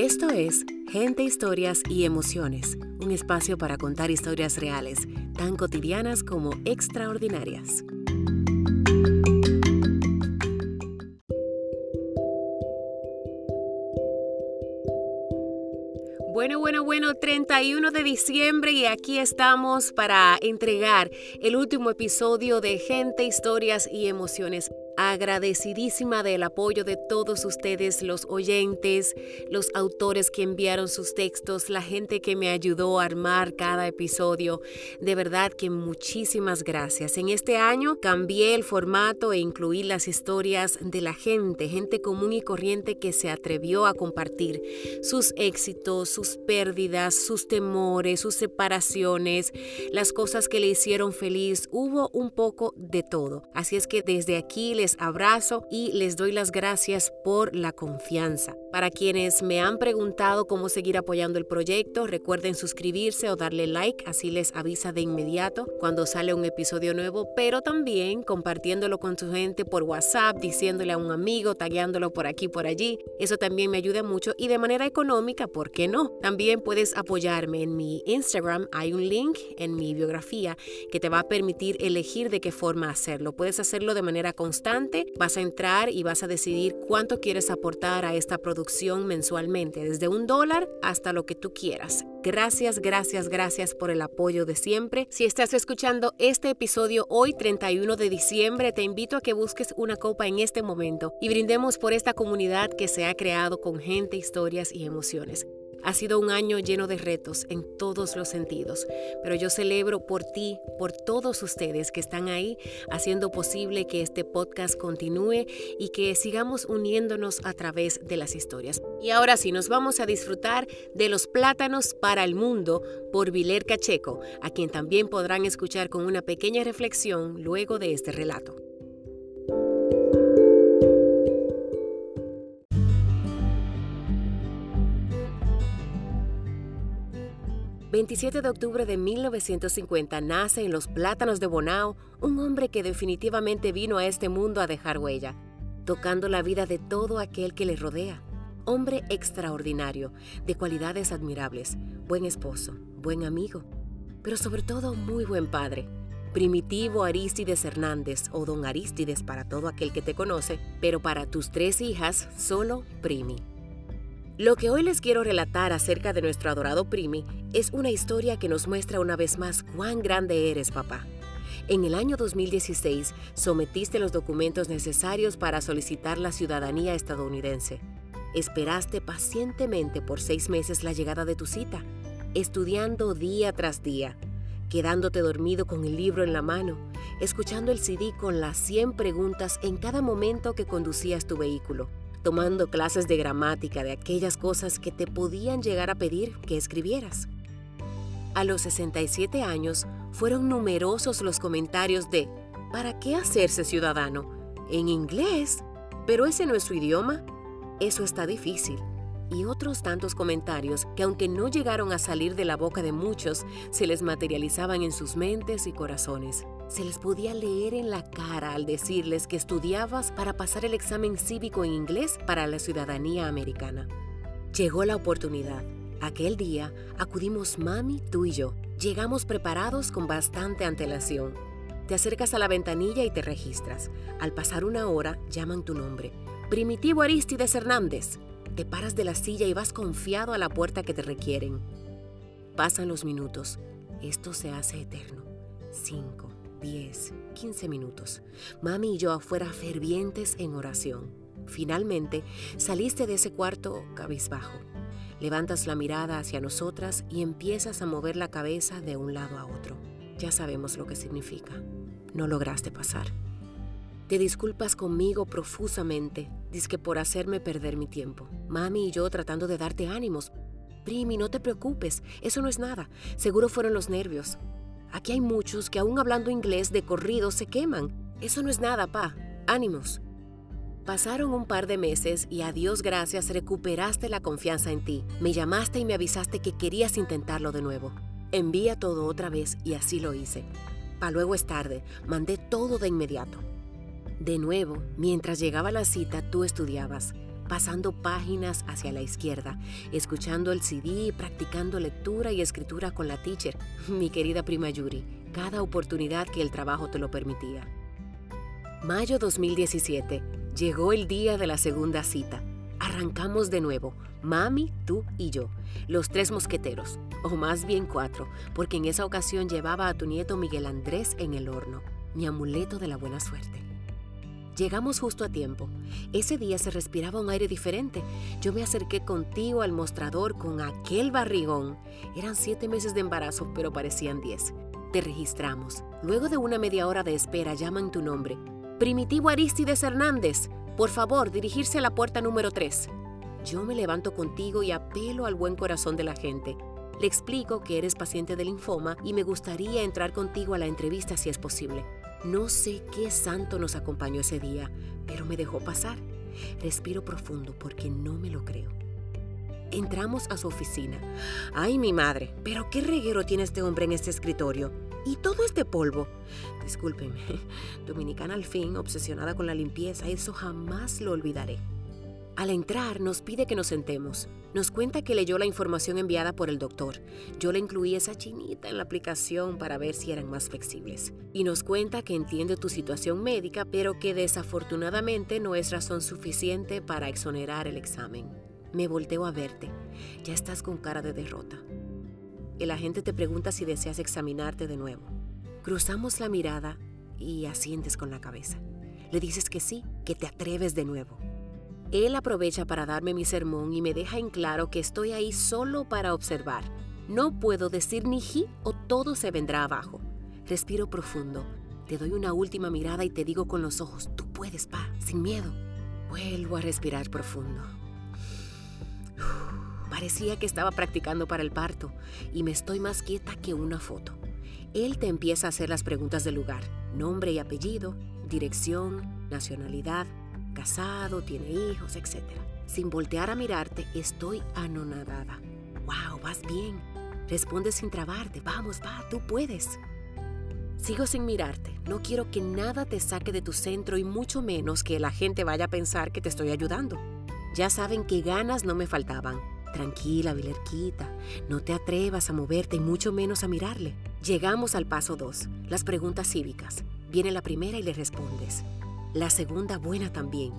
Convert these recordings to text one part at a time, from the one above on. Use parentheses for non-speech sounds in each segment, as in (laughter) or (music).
Esto es Gente, Historias y Emociones, un espacio para contar historias reales, tan cotidianas como extraordinarias. Bueno, bueno, bueno, 31 de diciembre y aquí estamos para entregar el último episodio de Gente, Historias y Emociones agradecidísima del apoyo de todos ustedes, los oyentes, los autores que enviaron sus textos, la gente que me ayudó a armar cada episodio. De verdad que muchísimas gracias. En este año cambié el formato e incluí las historias de la gente, gente común y corriente que se atrevió a compartir sus éxitos, sus pérdidas, sus temores, sus separaciones, las cosas que le hicieron feliz. Hubo un poco de todo. Así es que desde aquí les abrazo y les doy las gracias por la confianza. Para quienes me han preguntado cómo seguir apoyando el proyecto, recuerden suscribirse o darle like, así les avisa de inmediato cuando sale un episodio nuevo, pero también compartiéndolo con su gente por WhatsApp, diciéndole a un amigo, tagueándolo por aquí, por allí. Eso también me ayuda mucho y de manera económica, ¿por qué no? También puedes apoyarme en mi Instagram, hay un link en mi biografía que te va a permitir elegir de qué forma hacerlo. Puedes hacerlo de manera constante vas a entrar y vas a decidir cuánto quieres aportar a esta producción mensualmente, desde un dólar hasta lo que tú quieras. Gracias, gracias, gracias por el apoyo de siempre. Si estás escuchando este episodio hoy, 31 de diciembre, te invito a que busques una copa en este momento y brindemos por esta comunidad que se ha creado con gente, historias y emociones. Ha sido un año lleno de retos en todos los sentidos, pero yo celebro por ti, por todos ustedes que están ahí haciendo posible que este podcast continúe y que sigamos uniéndonos a través de las historias. Y ahora sí, nos vamos a disfrutar de Los Plátanos para el Mundo por Viler Cacheco, a quien también podrán escuchar con una pequeña reflexión luego de este relato. 27 de octubre de 1950 nace en los Plátanos de Bonao un hombre que definitivamente vino a este mundo a dejar huella, tocando la vida de todo aquel que le rodea. Hombre extraordinario, de cualidades admirables, buen esposo, buen amigo, pero sobre todo muy buen padre. Primitivo Aristides Hernández o Don Aristides para todo aquel que te conoce, pero para tus tres hijas solo Primi. Lo que hoy les quiero relatar acerca de nuestro adorado Primi es una historia que nos muestra una vez más cuán grande eres, papá. En el año 2016 sometiste los documentos necesarios para solicitar la ciudadanía estadounidense. Esperaste pacientemente por seis meses la llegada de tu cita, estudiando día tras día, quedándote dormido con el libro en la mano, escuchando el CD con las 100 preguntas en cada momento que conducías tu vehículo tomando clases de gramática de aquellas cosas que te podían llegar a pedir que escribieras. A los 67 años fueron numerosos los comentarios de ¿para qué hacerse ciudadano? En inglés, pero ese no es su idioma. Eso está difícil. Y otros tantos comentarios que aunque no llegaron a salir de la boca de muchos, se les materializaban en sus mentes y corazones se les podía leer en la cara al decirles que estudiabas para pasar el examen cívico en inglés para la ciudadanía americana. Llegó la oportunidad. Aquel día acudimos mami, tú y yo. Llegamos preparados con bastante antelación. Te acercas a la ventanilla y te registras. Al pasar una hora, llaman tu nombre. Primitivo Aristides Hernández. Te paras de la silla y vas confiado a la puerta que te requieren. Pasan los minutos. Esto se hace eterno. Cinco, 10, 15 minutos. Mami y yo afuera fervientes en oración. Finalmente, saliste de ese cuarto cabizbajo. Levantas la mirada hacia nosotras y empiezas a mover la cabeza de un lado a otro. Ya sabemos lo que significa. No lograste pasar. Te disculpas conmigo profusamente, que por hacerme perder mi tiempo. Mami y yo tratando de darte ánimos. Primi, no te preocupes, eso no es nada. Seguro fueron los nervios. Aquí hay muchos que aún hablando inglés de corrido se queman. Eso no es nada, pa. Ánimos. Pasaron un par de meses y a Dios gracias recuperaste la confianza en ti. Me llamaste y me avisaste que querías intentarlo de nuevo. Envía todo otra vez y así lo hice. Pa luego es tarde, mandé todo de inmediato. De nuevo, mientras llegaba la cita, tú estudiabas. Pasando páginas hacia la izquierda, escuchando el CD, practicando lectura y escritura con la teacher, mi querida prima Yuri, cada oportunidad que el trabajo te lo permitía. Mayo 2017. Llegó el día de la segunda cita. Arrancamos de nuevo, mami, tú y yo, los tres mosqueteros, o más bien cuatro, porque en esa ocasión llevaba a tu nieto Miguel Andrés en el horno, mi amuleto de la buena suerte. Llegamos justo a tiempo. Ese día se respiraba un aire diferente. Yo me acerqué contigo al mostrador con aquel barrigón. Eran siete meses de embarazo, pero parecían diez. Te registramos. Luego de una media hora de espera llaman tu nombre. Primitivo Aristides Hernández. Por favor, dirigirse a la puerta número 3. Yo me levanto contigo y apelo al buen corazón de la gente. Le explico que eres paciente de linfoma y me gustaría entrar contigo a la entrevista si es posible. No sé qué santo nos acompañó ese día, pero me dejó pasar. Respiro profundo porque no me lo creo. Entramos a su oficina. Ay, mi madre, pero qué reguero tiene este hombre en este escritorio. Y todo este polvo. Discúlpeme, (laughs) dominicana al fin, obsesionada con la limpieza, eso jamás lo olvidaré. Al entrar nos pide que nos sentemos. Nos cuenta que leyó la información enviada por el doctor. Yo le incluí esa chinita en la aplicación para ver si eran más flexibles. Y nos cuenta que entiende tu situación médica, pero que desafortunadamente no es razón suficiente para exonerar el examen. Me volteo a verte. Ya estás con cara de derrota. El agente te pregunta si deseas examinarte de nuevo. Cruzamos la mirada y asientes con la cabeza. Le dices que sí, que te atreves de nuevo. Él aprovecha para darme mi sermón y me deja en claro que estoy ahí solo para observar. No puedo decir ni ji o todo se vendrá abajo. Respiro profundo. Te doy una última mirada y te digo con los ojos, tú puedes, pa, sin miedo. Vuelvo a respirar profundo. Parecía que estaba practicando para el parto y me estoy más quieta que una foto. Él te empieza a hacer las preguntas del lugar, nombre y apellido, dirección, nacionalidad, casado, tiene hijos, etc. Sin voltear a mirarte, estoy anonadada. ¡Wow! Vas bien. Responde sin trabarte. Vamos, va, tú puedes. Sigo sin mirarte. No quiero que nada te saque de tu centro y mucho menos que la gente vaya a pensar que te estoy ayudando. Ya saben que ganas no me faltaban Tranquila, Vilerquita, no te atrevas a moverte y mucho menos a mirarle. Llegamos al paso 2, las preguntas cívicas. Viene la primera y le respondes. La segunda buena también.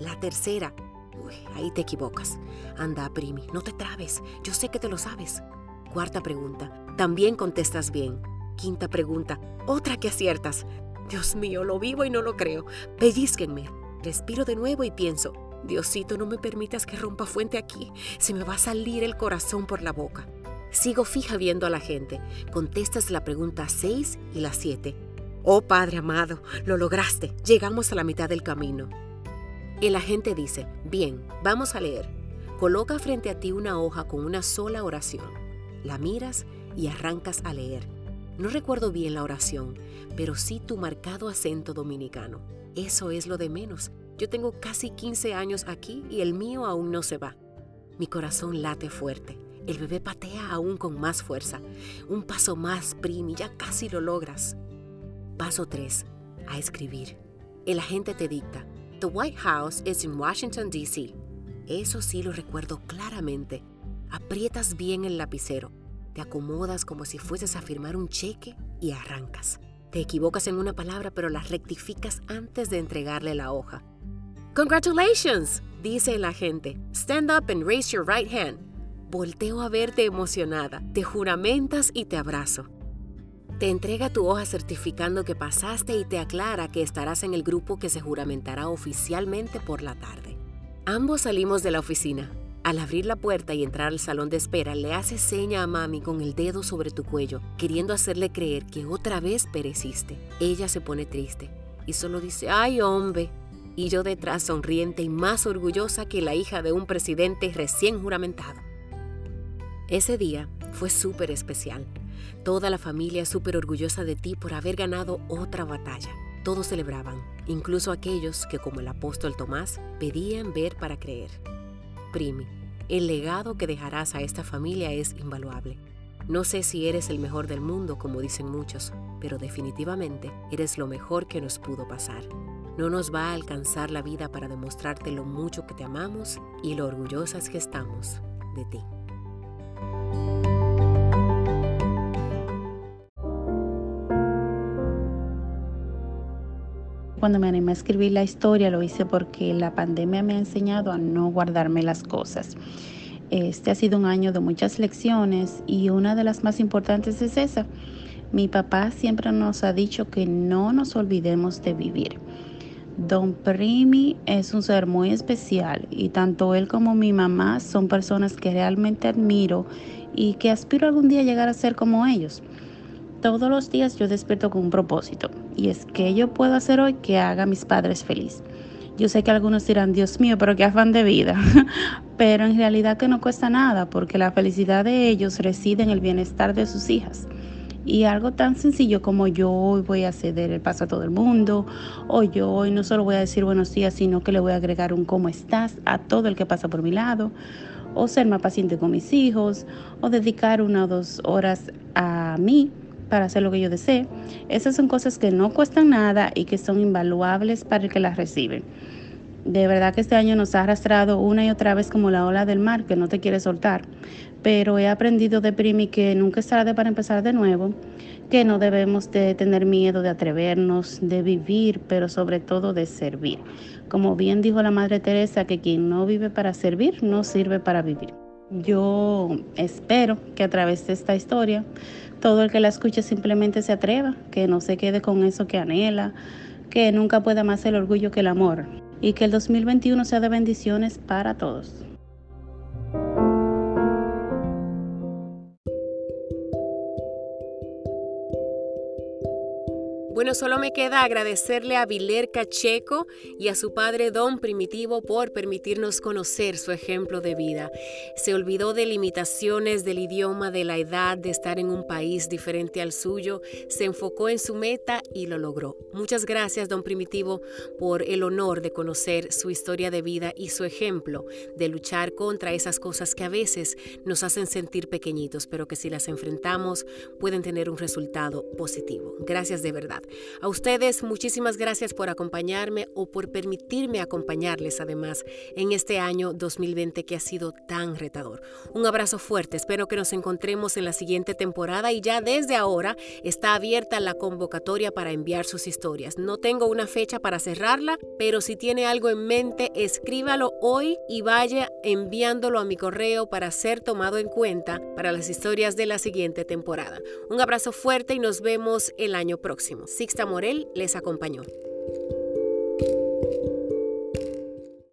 La tercera, uy, ahí te equivocas. Anda, primi, no te trabes, yo sé que te lo sabes. Cuarta pregunta, también contestas bien. Quinta pregunta, otra que aciertas. Dios mío, lo vivo y no lo creo. Pellizquenme. Respiro de nuevo y pienso, Diosito, no me permitas que rompa fuente aquí. Se me va a salir el corazón por la boca. Sigo fija viendo a la gente. Contestas la pregunta 6 y la 7. Oh Padre amado, lo lograste. Llegamos a la mitad del camino. El agente dice, bien, vamos a leer. Coloca frente a ti una hoja con una sola oración. La miras y arrancas a leer. No recuerdo bien la oración, pero sí tu marcado acento dominicano. Eso es lo de menos. Yo tengo casi 15 años aquí y el mío aún no se va. Mi corazón late fuerte. El bebé patea aún con más fuerza. Un paso más, Prim, y ya casi lo logras. Paso 3. A escribir. El agente te dicta. The White House is in Washington, D.C. Eso sí lo recuerdo claramente. Aprietas bien el lapicero. Te acomodas como si fueses a firmar un cheque y arrancas. Te equivocas en una palabra pero la rectificas antes de entregarle la hoja. Congratulations, dice el agente. Stand up and raise your right hand. Volteo a verte emocionada, te juramentas y te abrazo. Te entrega tu hoja certificando que pasaste y te aclara que estarás en el grupo que se juramentará oficialmente por la tarde. Ambos salimos de la oficina. Al abrir la puerta y entrar al salón de espera, le hace seña a mami con el dedo sobre tu cuello, queriendo hacerle creer que otra vez pereciste. Ella se pone triste y solo dice, ay hombre, y yo detrás sonriente y más orgullosa que la hija de un presidente recién juramentado. Ese día fue súper especial. Toda la familia súper orgullosa de ti por haber ganado otra batalla. Todos celebraban, incluso aquellos que, como el apóstol Tomás, pedían ver para creer. Primi, el legado que dejarás a esta familia es invaluable. No sé si eres el mejor del mundo, como dicen muchos, pero definitivamente eres lo mejor que nos pudo pasar. no nos va a alcanzar la vida para demostrarte lo mucho que te amamos y lo orgullosas que estamos de ti. Cuando me animé a escribir la historia lo hice porque la pandemia me ha enseñado a no guardarme las cosas. Este ha sido un año de muchas lecciones y una de las más importantes es esa. Mi papá siempre nos ha dicho que no nos olvidemos de vivir. Don Primi es un ser muy especial y tanto él como mi mamá son personas que realmente admiro y que aspiro algún día a llegar a ser como ellos. Todos los días yo despierto con un propósito y es que yo puedo hacer hoy que haga a mis padres feliz. Yo sé que algunos dirán, Dios mío, pero qué afán de vida. (laughs) pero en realidad que no cuesta nada porque la felicidad de ellos reside en el bienestar de sus hijas. Y algo tan sencillo como yo hoy voy a ceder el paso a todo el mundo, o yo hoy no solo voy a decir buenos días, sino que le voy a agregar un cómo estás a todo el que pasa por mi lado, o ser más paciente con mis hijos, o dedicar una o dos horas a mí para hacer lo que yo desee. Esas son cosas que no cuestan nada y que son invaluables para el que las recibe. De verdad que este año nos ha arrastrado una y otra vez como la ola del mar que no te quiere soltar. Pero he aprendido de Primi que nunca es tarde para empezar de nuevo, que no debemos de tener miedo de atrevernos, de vivir, pero sobre todo de servir. Como bien dijo la Madre Teresa, que quien no vive para servir, no sirve para vivir. Yo espero que a través de esta historia todo el que la escuche simplemente se atreva, que no se quede con eso que anhela, que nunca pueda más el orgullo que el amor y que el 2021 sea de bendiciones para todos. Solo me queda agradecerle a Viler Cacheco y a su padre Don Primitivo por permitirnos conocer su ejemplo de vida. Se olvidó de limitaciones del idioma, de la edad, de estar en un país diferente al suyo, se enfocó en su meta y lo logró. Muchas gracias, Don Primitivo, por el honor de conocer su historia de vida y su ejemplo de luchar contra esas cosas que a veces nos hacen sentir pequeñitos, pero que si las enfrentamos pueden tener un resultado positivo. Gracias de verdad. A ustedes muchísimas gracias por acompañarme o por permitirme acompañarles además en este año 2020 que ha sido tan retador. Un abrazo fuerte, espero que nos encontremos en la siguiente temporada y ya desde ahora está abierta la convocatoria para enviar sus historias. No tengo una fecha para cerrarla, pero si tiene algo en mente, escríbalo hoy y vaya enviándolo a mi correo para ser tomado en cuenta para las historias de la siguiente temporada. Un abrazo fuerte y nos vemos el año próximo. Sixta Morel les acompañó.